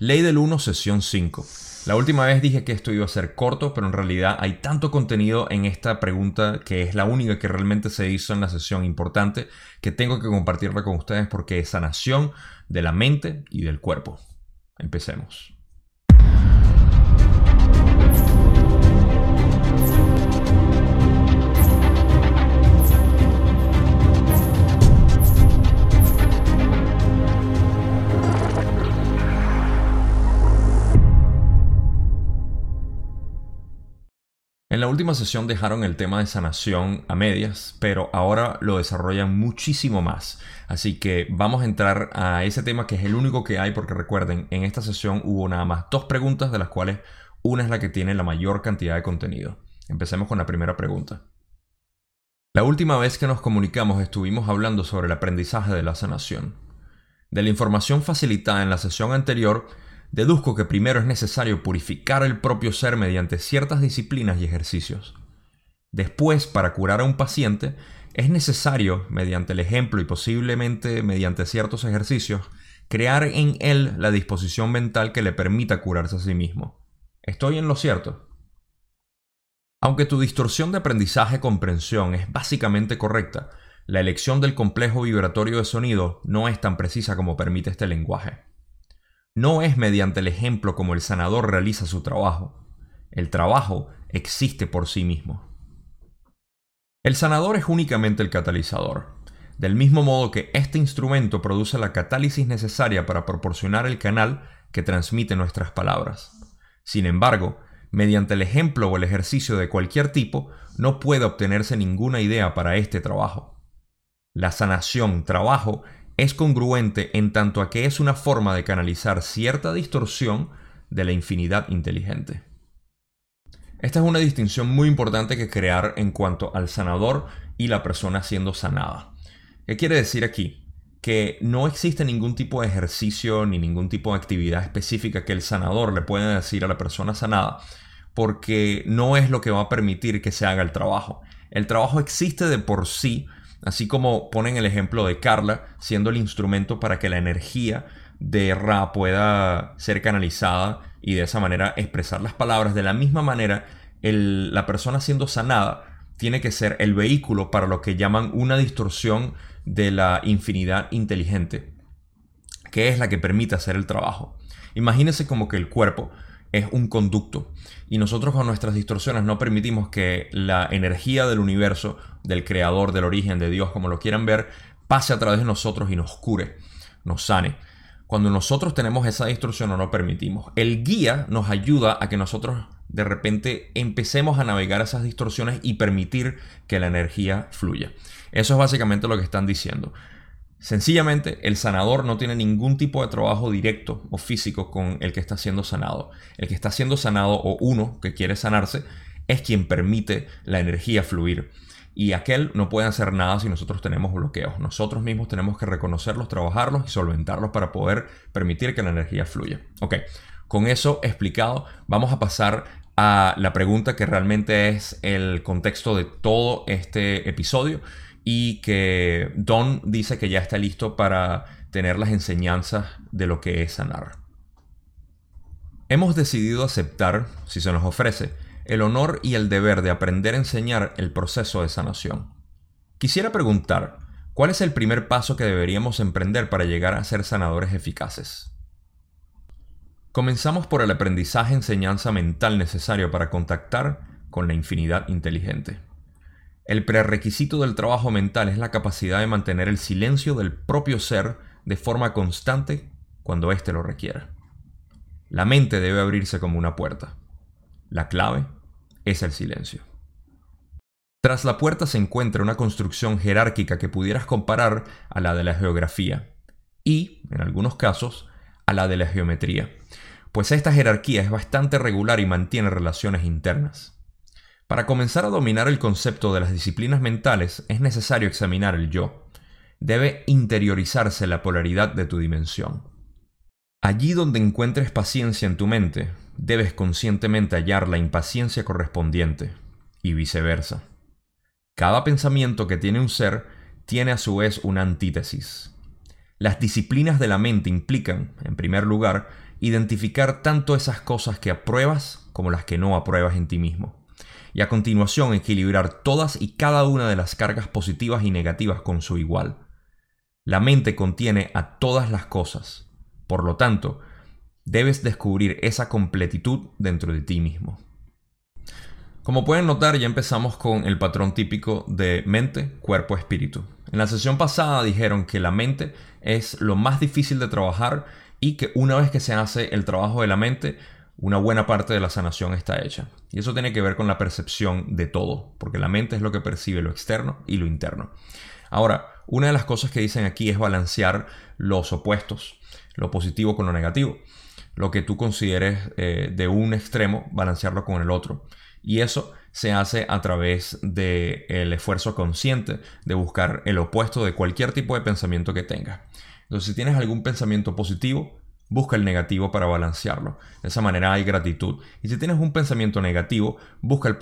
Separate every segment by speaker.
Speaker 1: Ley del 1, sesión 5. La última vez dije que esto iba a ser corto, pero en realidad hay tanto contenido en esta pregunta que es la única que realmente se hizo en la sesión importante que tengo que compartirla con ustedes porque es sanación de la mente y del cuerpo. Empecemos. En la última sesión dejaron el tema de sanación a medias, pero ahora lo desarrollan muchísimo más. Así que vamos a entrar a ese tema que es el único que hay porque recuerden, en esta sesión hubo nada más dos preguntas de las cuales una es la que tiene la mayor cantidad de contenido. Empecemos con la primera pregunta. La última vez que nos comunicamos estuvimos hablando sobre el aprendizaje de la sanación. De la información facilitada en la sesión anterior, deduzco que primero es necesario purificar el propio ser mediante ciertas disciplinas y ejercicios. Después, para curar a un paciente, es necesario, mediante el ejemplo y posiblemente mediante ciertos ejercicios, crear en él la disposición mental que le permita curarse a sí mismo. ¿Estoy en lo cierto? Aunque tu distorsión de aprendizaje-comprensión es básicamente correcta, la elección del complejo vibratorio de sonido no es tan precisa como permite este lenguaje. No es mediante el ejemplo como el sanador realiza su trabajo. El trabajo existe por sí mismo. El sanador es únicamente el catalizador, del mismo modo que este instrumento produce la catálisis necesaria para proporcionar el canal que transmite nuestras palabras. Sin embargo, mediante el ejemplo o el ejercicio de cualquier tipo, no puede obtenerse ninguna idea para este trabajo. La sanación, trabajo, es congruente en tanto a que es una forma de canalizar cierta distorsión de la infinidad inteligente. Esta es una distinción muy importante que crear en cuanto al sanador y la persona siendo sanada. ¿Qué quiere decir aquí? Que no existe ningún tipo de ejercicio ni ningún tipo de actividad específica que el sanador le pueda decir a la persona sanada, porque no es lo que va a permitir que se haga el trabajo. El trabajo existe de por sí Así como ponen el ejemplo de Carla siendo el instrumento para que la energía de Ra pueda ser canalizada y de esa manera expresar las palabras. De la misma manera, la persona siendo sanada tiene que ser el vehículo para lo que llaman una distorsión de la infinidad inteligente, que es la que permite hacer el trabajo. Imagínense como que el cuerpo es un conducto. Y nosotros con nuestras distorsiones no permitimos que la energía del universo, del creador, del origen, de Dios, como lo quieran ver, pase a través de nosotros y nos cure, nos sane. Cuando nosotros tenemos esa distorsión no lo permitimos. El guía nos ayuda a que nosotros de repente empecemos a navegar esas distorsiones y permitir que la energía fluya. Eso es básicamente lo que están diciendo. Sencillamente, el sanador no tiene ningún tipo de trabajo directo o físico con el que está siendo sanado. El que está siendo sanado o uno que quiere sanarse es quien permite la energía fluir. Y aquel no puede hacer nada si nosotros tenemos bloqueos. Nosotros mismos tenemos que reconocerlos, trabajarlos y solventarlos para poder permitir que la energía fluya. Ok, con eso explicado, vamos a pasar a la pregunta que realmente es el contexto de todo este episodio y que Don dice que ya está listo para tener las enseñanzas de lo que es sanar. Hemos decidido aceptar, si se nos ofrece, el honor y el deber de aprender a enseñar el proceso de sanación. Quisiera preguntar, ¿cuál es el primer paso que deberíamos emprender para llegar a ser sanadores eficaces? Comenzamos por el aprendizaje enseñanza mental necesario para contactar con la infinidad inteligente. El prerequisito del trabajo mental es la capacidad de mantener el silencio del propio ser de forma constante cuando éste lo requiera. La mente debe abrirse como una puerta. La clave es el silencio. Tras la puerta se encuentra una construcción jerárquica que pudieras comparar a la de la geografía y, en algunos casos, a la de la geometría, pues esta jerarquía es bastante regular y mantiene relaciones internas. Para comenzar a dominar el concepto de las disciplinas mentales es necesario examinar el yo. Debe interiorizarse la polaridad de tu dimensión. Allí donde encuentres paciencia en tu mente, debes conscientemente hallar la impaciencia correspondiente, y viceversa. Cada pensamiento que tiene un ser tiene a su vez una antítesis. Las disciplinas de la mente implican, en primer lugar, identificar tanto esas cosas que apruebas como las que no apruebas en ti mismo. Y a continuación equilibrar todas y cada una de las cargas positivas y negativas con su igual. La mente contiene a todas las cosas. Por lo tanto, debes descubrir esa completitud dentro de ti mismo. Como pueden notar, ya empezamos con el patrón típico de mente, cuerpo, espíritu. En la sesión pasada dijeron que la mente es lo más difícil de trabajar y que una vez que se hace el trabajo de la mente, una buena parte de la sanación está hecha. Y eso tiene que ver con la percepción de todo, porque la mente es lo que percibe lo externo y lo interno. Ahora, una de las cosas que dicen aquí es balancear los opuestos, lo positivo con lo negativo. Lo que tú consideres eh, de un extremo, balancearlo con el otro. Y eso se hace a través del esfuerzo consciente de buscar el opuesto de cualquier tipo de pensamiento que tengas. Entonces, si tienes algún pensamiento positivo, busca el negativo para balancearlo. De esa manera hay gratitud. Y si tienes un pensamiento negativo, busca el,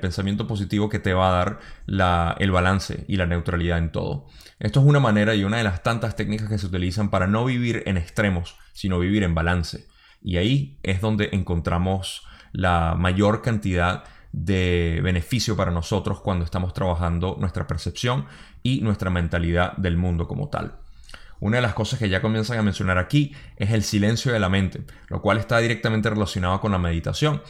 Speaker 1: pensamiento positivo que te va a dar el balance y la neutralidad en todo. Esto es una manera y una de las tantas técnicas que se utilizan para no vivir en extremos, sino vivir en balance. Y ahí es donde encontramos la mayor cantidad de beneficio para nosotros cuando estamos trabajando nuestra percepción y nuestra mentalidad del mundo como tal. Una de las cosas que ya comienzan a mencionar aquí es el silencio de la mente, lo cual está directamente relacionado con la meditación.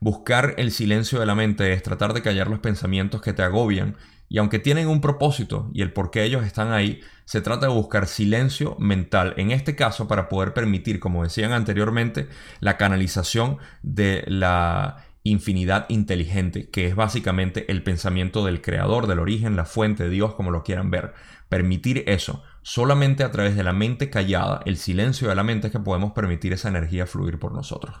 Speaker 1: Buscar el silencio de la mente es tratar de callar los pensamientos que te agobian y aunque tienen un propósito y el por qué ellos están ahí, se trata de buscar silencio mental, en este caso para poder permitir, como decían anteriormente, la canalización de la infinidad inteligente, que es básicamente el pensamiento del creador, del origen, la fuente, de Dios, como lo quieran ver. Permitir eso. Solamente a través de la mente callada, el silencio de la mente es que podemos permitir esa energía fluir por nosotros.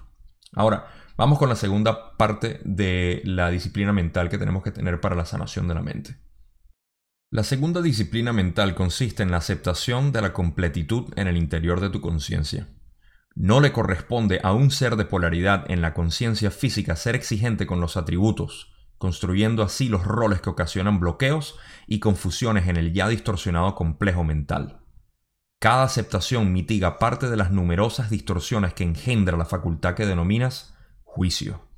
Speaker 1: Ahora, vamos con la segunda parte de la disciplina mental que tenemos que tener para la sanación de la mente. La segunda disciplina mental consiste en la aceptación de la completitud en el interior de tu conciencia. No le corresponde a un ser de polaridad en la conciencia física ser exigente con los atributos, construyendo así los roles que ocasionan bloqueos y confusiones en el ya distorsionado complejo mental. Cada aceptación mitiga parte de las numerosas distorsiones que engendra la facultad que denominas juicio.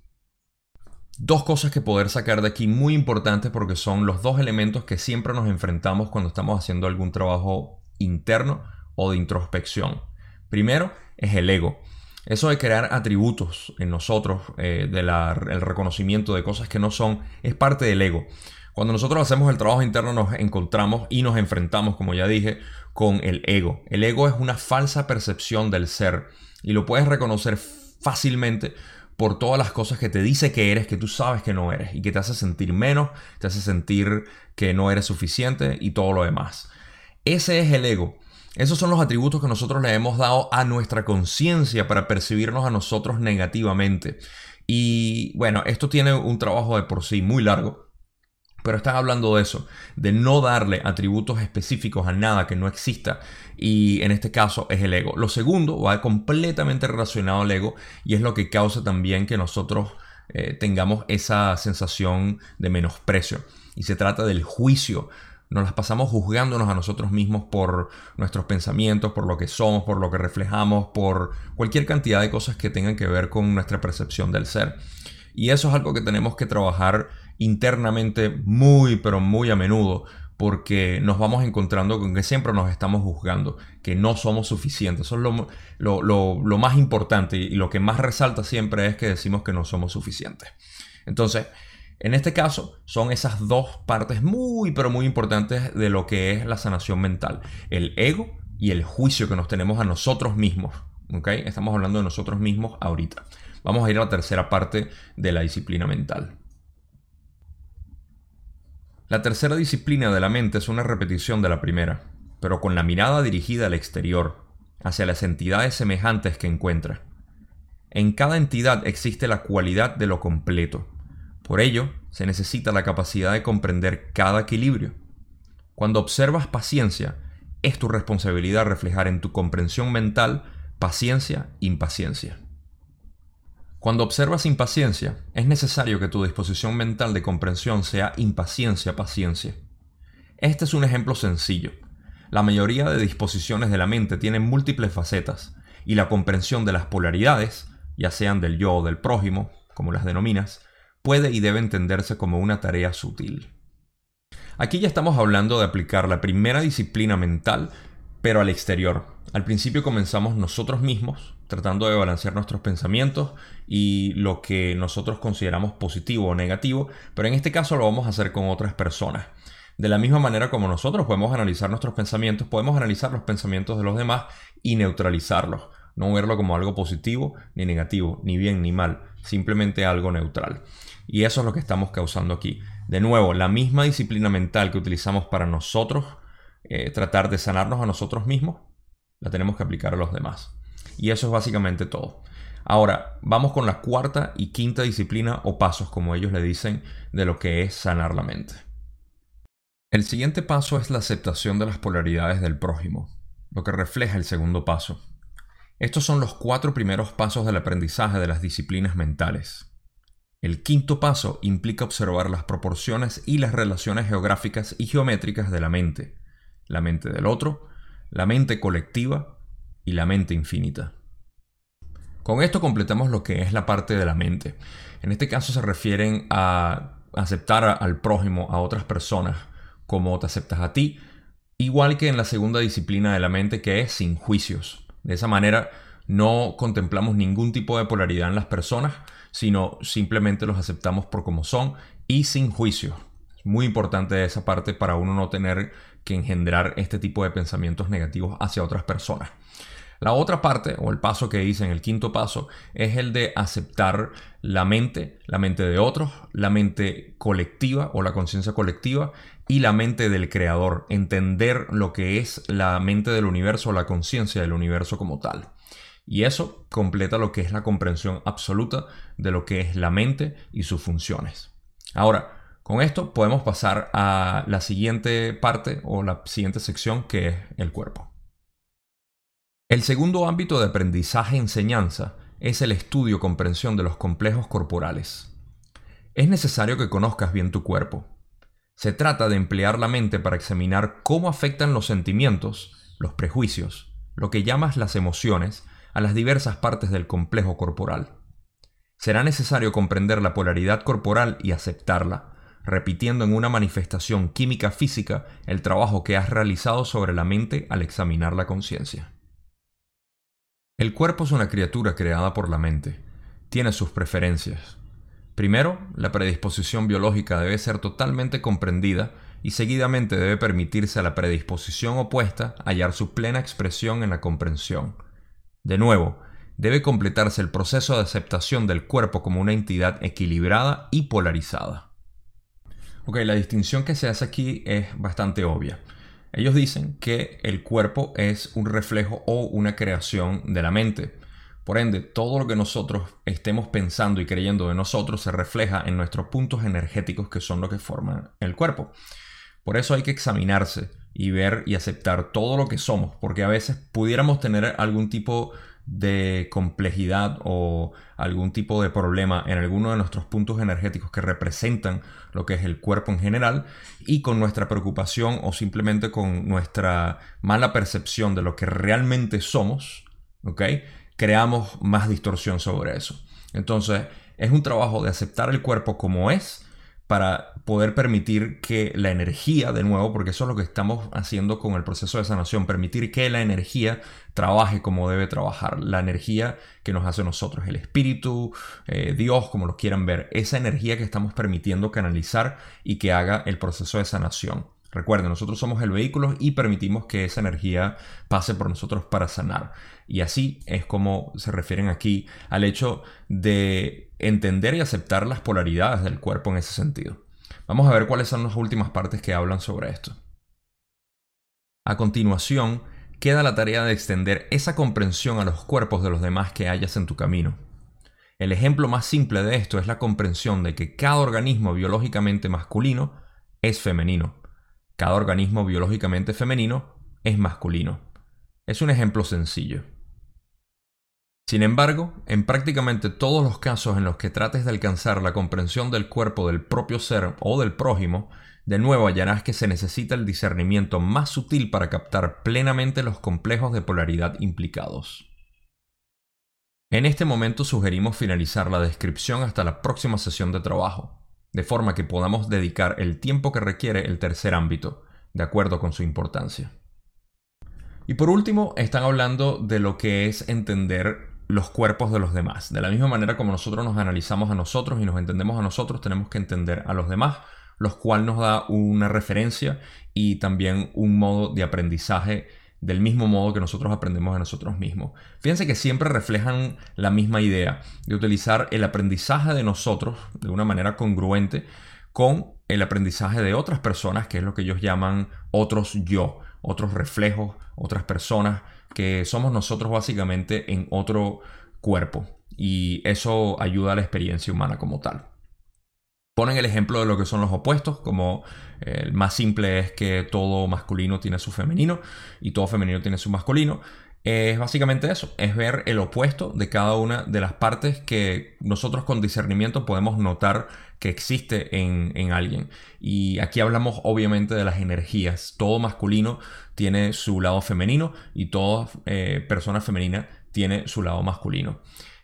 Speaker 1: Dos cosas que poder sacar de aquí muy importantes porque son los dos elementos que siempre nos enfrentamos cuando estamos haciendo algún trabajo interno o de introspección. Primero, es el ego. Eso de crear atributos en nosotros, eh, del reconocimiento de cosas que no son, es parte del ego. Cuando nosotros hacemos el trabajo interno nos encontramos y nos enfrentamos, como ya dije, con el ego. El ego es una falsa percepción del ser y lo puedes reconocer fácilmente por todas las cosas que te dice que eres, que tú sabes que no eres y que te hace sentir menos, te hace sentir que no eres suficiente y todo lo demás. Ese es el ego. Esos son los atributos que nosotros le hemos dado a nuestra conciencia para percibirnos a nosotros negativamente. Y bueno, esto tiene un trabajo de por sí muy largo, pero están hablando de eso, de no darle atributos específicos a nada que no exista. Y en este caso es el ego. Lo segundo va completamente relacionado al ego y es lo que causa también que nosotros eh, tengamos esa sensación de menosprecio. Y se trata del juicio nos las pasamos juzgándonos a nosotros mismos por nuestros pensamientos, por lo que somos, por lo que reflejamos, por cualquier cantidad de cosas que tengan que ver con nuestra percepción del ser. Y eso es algo que tenemos que trabajar internamente muy, pero muy a menudo, porque nos vamos encontrando con que siempre nos estamos juzgando, que no somos suficientes. Eso es lo, lo más importante y lo que más resalta siempre es que decimos que no somos suficientes. Entonces, en este caso, son esas dos partes muy, pero muy importantes de lo que es la sanación mental. El ego y el juicio que nos tenemos a nosotros mismos. Estamos hablando de nosotros mismos ahorita. Vamos a ir a la tercera parte de la disciplina mental. La tercera disciplina de la mente es una repetición de la primera, pero con la mirada dirigida al exterior, hacia las entidades semejantes que encuentra. En cada entidad existe la cualidad de lo completo, por ello, se necesita la capacidad de comprender cada equilibrio. Cuando observas paciencia, es tu responsabilidad reflejar en tu comprensión mental paciencia impaciencia. Cuando observas impaciencia, es necesario que tu disposición mental de comprensión sea impaciencia-paciencia. Este es un ejemplo sencillo. La mayoría de disposiciones de la mente tienen múltiples facetas, y la comprensión de las polaridades, ya sean del yo o del prójimo, como las denominas, puede y debe entenderse como una tarea sutil. Aquí ya estamos hablando de aplicar la primera disciplina mental, pero al exterior. Al principio comenzamos nosotros mismos, tratando de balancear nuestros pensamientos y lo que nosotros consideramos positivo o negativo, pero en este caso lo vamos a hacer con otras personas. De la misma manera como nosotros podemos analizar nuestros pensamientos, podemos analizar los pensamientos de los demás y neutralizarlos. No verlo como algo positivo ni negativo, ni bien ni mal, simplemente algo neutral. Y eso es lo que estamos causando aquí. De nuevo, la misma disciplina mental que utilizamos para nosotros eh, tratar de sanarnos a nosotros mismos, la tenemos que aplicar a los demás. Y eso es básicamente todo. Ahora, vamos con la cuarta y quinta disciplina o pasos, como ellos le dicen, de lo que es sanar la mente. El siguiente paso es la aceptación de las polaridades del prójimo, lo que refleja el segundo paso. Estos son los cuatro primeros pasos del aprendizaje de las disciplinas mentales. El quinto paso implica observar las proporciones y las relaciones geográficas y geométricas de la mente, la mente del otro, la mente colectiva y la mente infinita. Con esto completamos lo que es la parte de la mente. En este caso se refieren a aceptar al prójimo, a otras personas, como te aceptas a ti, igual que en la segunda disciplina de la mente que es sin juicios. De esa manera no contemplamos ningún tipo de polaridad en las personas, sino simplemente los aceptamos por como son y sin juicios. Es muy importante esa parte para uno no tener que engendrar este tipo de pensamientos negativos hacia otras personas. La otra parte, o el paso que hice en el quinto paso, es el de aceptar la mente, la mente de otros, la mente colectiva o la conciencia colectiva y la mente del creador, entender lo que es la mente del universo o la conciencia del universo como tal. Y eso completa lo que es la comprensión absoluta de lo que es la mente y sus funciones. Ahora, con esto podemos pasar a la siguiente parte o la siguiente sección que es el cuerpo. El segundo ámbito de aprendizaje-enseñanza es el estudio-comprensión de los complejos corporales. Es necesario que conozcas bien tu cuerpo, se trata de emplear la mente para examinar cómo afectan los sentimientos, los prejuicios, lo que llamas las emociones, a las diversas partes del complejo corporal. Será necesario comprender la polaridad corporal y aceptarla, repitiendo en una manifestación química física el trabajo que has realizado sobre la mente al examinar la conciencia. El cuerpo es una criatura creada por la mente. Tiene sus preferencias, Primero, la predisposición biológica debe ser totalmente comprendida y seguidamente debe permitirse a la predisposición opuesta hallar su plena expresión en la comprensión. De nuevo, debe completarse el proceso de aceptación del cuerpo como una entidad equilibrada y polarizada. Ok, la distinción que se hace aquí es bastante obvia. Ellos dicen que el cuerpo es un reflejo o una creación de la mente. Por ende, todo lo que nosotros estemos pensando y creyendo de nosotros se refleja en nuestros puntos energéticos que son lo que forman el cuerpo. Por eso hay que examinarse y ver y aceptar todo lo que somos, porque a veces pudiéramos tener algún tipo de complejidad o algún tipo de problema en alguno de nuestros puntos energéticos que representan lo que es el cuerpo en general y con nuestra preocupación o simplemente con nuestra mala percepción de lo que realmente somos, ¿ok? creamos más distorsión sobre eso. Entonces, es un trabajo de aceptar el cuerpo como es para poder permitir que la energía, de nuevo, porque eso es lo que estamos haciendo con el proceso de sanación, permitir que la energía trabaje como debe trabajar, la energía que nos hace nosotros, el espíritu, eh, Dios, como lo quieran ver, esa energía que estamos permitiendo canalizar y que haga el proceso de sanación. Recuerden, nosotros somos el vehículo y permitimos que esa energía pase por nosotros para sanar. Y así es como se refieren aquí al hecho de entender y aceptar las polaridades del cuerpo en ese sentido. Vamos a ver cuáles son las últimas partes que hablan sobre esto. A continuación, queda la tarea de extender esa comprensión a los cuerpos de los demás que hayas en tu camino. El ejemplo más simple de esto es la comprensión de que cada organismo biológicamente masculino es femenino cada organismo biológicamente femenino es masculino. Es un ejemplo sencillo. Sin embargo, en prácticamente todos los casos en los que trates de alcanzar la comprensión del cuerpo del propio ser o del prójimo, de nuevo hallarás que se necesita el discernimiento más sutil para captar plenamente los complejos de polaridad implicados. En este momento sugerimos finalizar la descripción hasta la próxima sesión de trabajo, de forma que podamos dedicar el tiempo que requiere el tercer ámbito, de acuerdo con su importancia. Y por último, están hablando de lo que es entender los cuerpos de los demás. De la misma manera como nosotros nos analizamos a nosotros y nos entendemos a nosotros, tenemos que entender a los demás, los cual nos da una referencia y también un modo de aprendizaje del mismo modo que nosotros aprendemos a nosotros mismos. Fíjense que siempre reflejan la misma idea de utilizar el aprendizaje de nosotros de una manera congruente con el aprendizaje de otras personas, que es lo que ellos llaman otros yo, otros reflejos, otras personas, que somos nosotros básicamente en otro cuerpo. Y eso ayuda a la experiencia humana como tal. Ponen el ejemplo de lo que son los opuestos, como eh, el más simple es que todo masculino tiene su femenino y todo femenino tiene su masculino. Es básicamente eso, es ver el opuesto de cada una de las partes que nosotros con discernimiento podemos notar que existe en, alguien. Y aquí hablamos obviamente de las energías. Todo masculino tiene su lado femenino y toda eh, persona femenina tiene su lado masculino.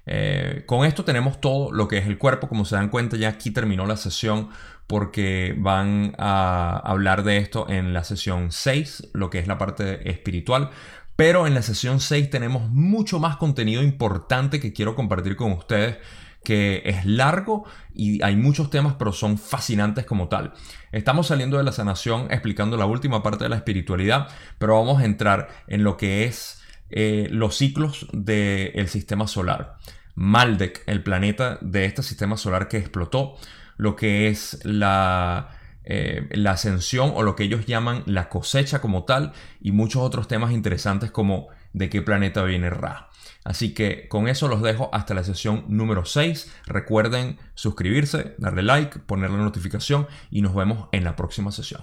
Speaker 1: Eh, con esto tenemos todo lo que es el cuerpo. Como se dan cuenta, ya aquí terminó la sesión porque van a hablar de esto en la sesión 6, lo que es la parte espiritual. Pero en la sesión 6 tenemos mucho más contenido importante que quiero compartir con ustedes que es largo y hay muchos temas, pero son fascinantes como tal. Estamos saliendo de la sanación explicando la última parte de la espiritualidad, pero vamos a entrar en lo que es eh, los ciclos del sistema solar. Maldek, el planeta de este sistema solar que explotó, lo que es la, eh, la ascensión o lo que ellos llaman la cosecha como tal y muchos otros temas interesantes como de qué planeta viene Ra. Así que con eso los dejo hasta la sesión número 6. Recuerden suscribirse, darle like, poner la notificación y nos vemos en la próxima sesión.